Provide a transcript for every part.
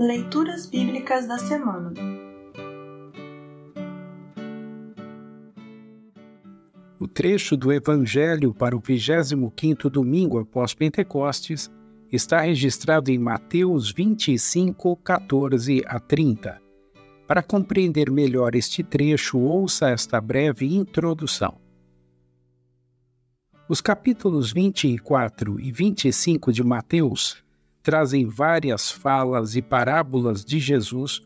Leituras Bíblicas da Semana O trecho do Evangelho para o 25º domingo após Pentecostes está registrado em Mateus 25, 14 a 30. Para compreender melhor este trecho, ouça esta breve introdução. Os capítulos 24 e 25 de Mateus trazem várias falas e parábolas de Jesus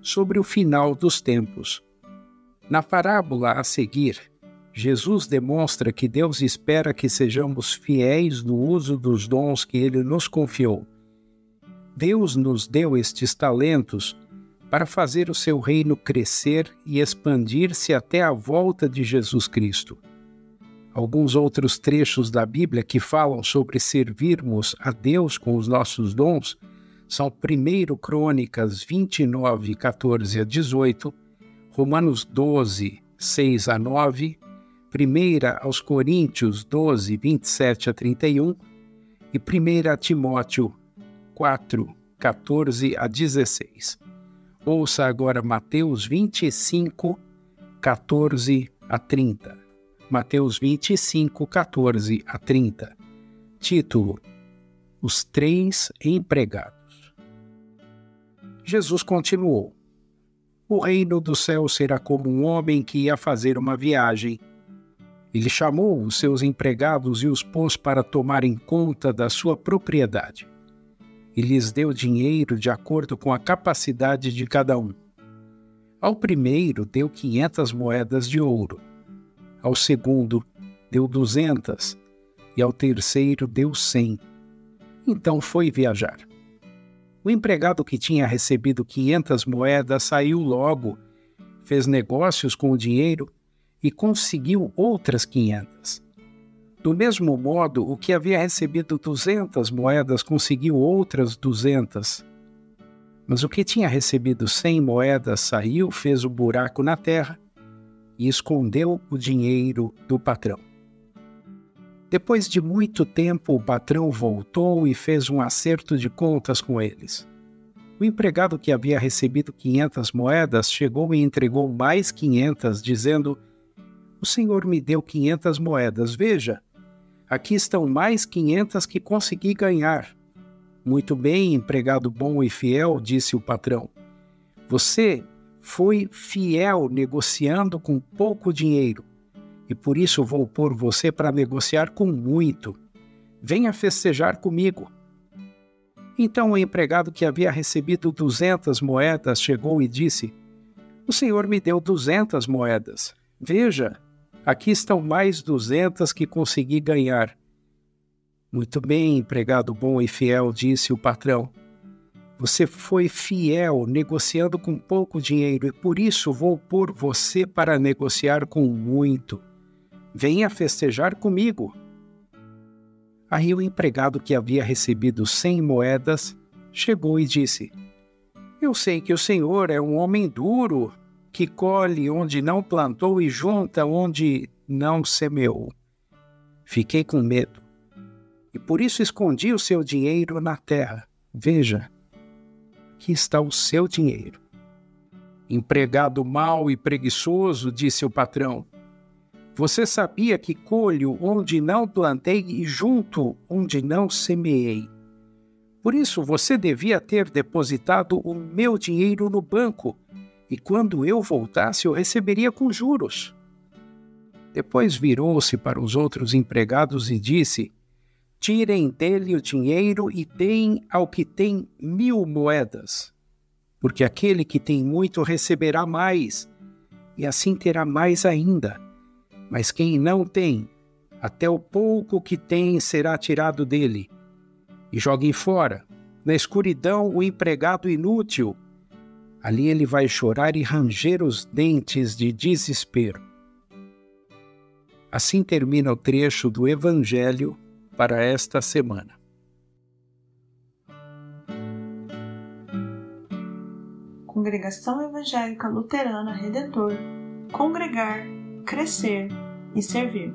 sobre o final dos tempos. Na parábola a seguir, Jesus demonstra que Deus espera que sejamos fiéis no uso dos dons que ele nos confiou. Deus nos deu estes talentos para fazer o seu reino crescer e expandir-se até a volta de Jesus Cristo alguns outros trechos da Bíblia que falam sobre servirmos a Deus com os nossos dons são 1 Crônicas 29, 14 a 18, Romanos 12, 6 a 9, 1 aos Coríntios 12, 27 a 31 e 1 Timóteo 4, 14 a 16. Ouça agora Mateus 25, 14 a 30. Mateus 25, 14 a 30. Título: Os Três Empregados. Jesus continuou: O reino do céu será como um homem que ia fazer uma viagem. Ele chamou os seus empregados e os pôs para tomarem conta da sua propriedade. E lhes deu dinheiro de acordo com a capacidade de cada um. Ao primeiro deu quinhentas moedas de ouro ao segundo deu duzentas e ao terceiro deu cem. Então foi viajar. O empregado que tinha recebido quinhentas moedas saiu logo, fez negócios com o dinheiro e conseguiu outras quinhentas. Do mesmo modo, o que havia recebido duzentas moedas conseguiu outras duzentas. Mas o que tinha recebido cem moedas saiu, fez um buraco na terra e escondeu o dinheiro do patrão. Depois de muito tempo, o patrão voltou e fez um acerto de contas com eles. O empregado que havia recebido 500 moedas chegou e entregou mais 500, dizendo: O senhor me deu 500 moedas, veja, aqui estão mais 500 que consegui ganhar. Muito bem, empregado bom e fiel, disse o patrão. Você foi fiel negociando com pouco dinheiro, e por isso vou pôr você para negociar com muito. Venha festejar comigo. Então o empregado que havia recebido duzentas moedas chegou e disse: O senhor me deu duzentas moedas. Veja, aqui estão mais duzentas que consegui ganhar. Muito bem, empregado bom e fiel, disse o patrão. Você foi fiel negociando com pouco dinheiro e por isso vou pôr você para negociar com muito. Venha festejar comigo. Aí o empregado que havia recebido cem moedas chegou e disse: Eu sei que o senhor é um homem duro, que colhe onde não plantou e junta onde não semeou. Fiquei com medo e por isso escondi o seu dinheiro na terra. Veja, aqui está o seu dinheiro. Empregado mau e preguiçoso, disse o patrão, você sabia que colho onde não plantei e junto onde não semeei. Por isso você devia ter depositado o meu dinheiro no banco, e quando eu voltasse eu receberia com juros. Depois virou-se para os outros empregados e disse: Tirem dele o dinheiro e deem ao que tem mil moedas, porque aquele que tem muito receberá mais, e assim terá mais ainda. Mas quem não tem, até o pouco que tem será tirado dele. E joguem fora, na escuridão, o empregado inútil. Ali ele vai chorar e ranger os dentes de desespero. Assim termina o trecho do Evangelho para esta semana. Congregação Evangélica Luterana Redentor Congregar, Crescer e Servir.